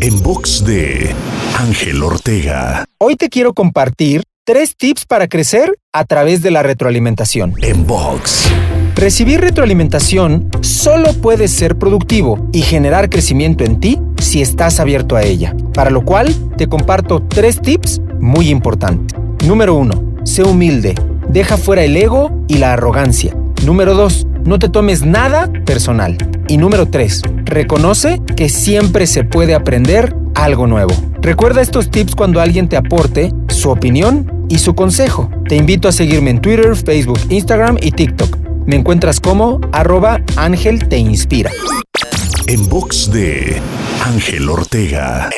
En box de Ángel Ortega. Hoy te quiero compartir tres tips para crecer a través de la retroalimentación. En box. Recibir retroalimentación solo puede ser productivo y generar crecimiento en ti si estás abierto a ella, para lo cual te comparto tres tips muy importantes. Número 1. Sé humilde. Deja fuera el ego y la arrogancia. Número 2. No te tomes nada personal. Y número 3. Reconoce que siempre se puede aprender algo nuevo. Recuerda estos tips cuando alguien te aporte su opinión y su consejo. Te invito a seguirme en Twitter, Facebook, Instagram y TikTok. Me encuentras como arroba Ángel Te Inspira. En box de Ángel Ortega.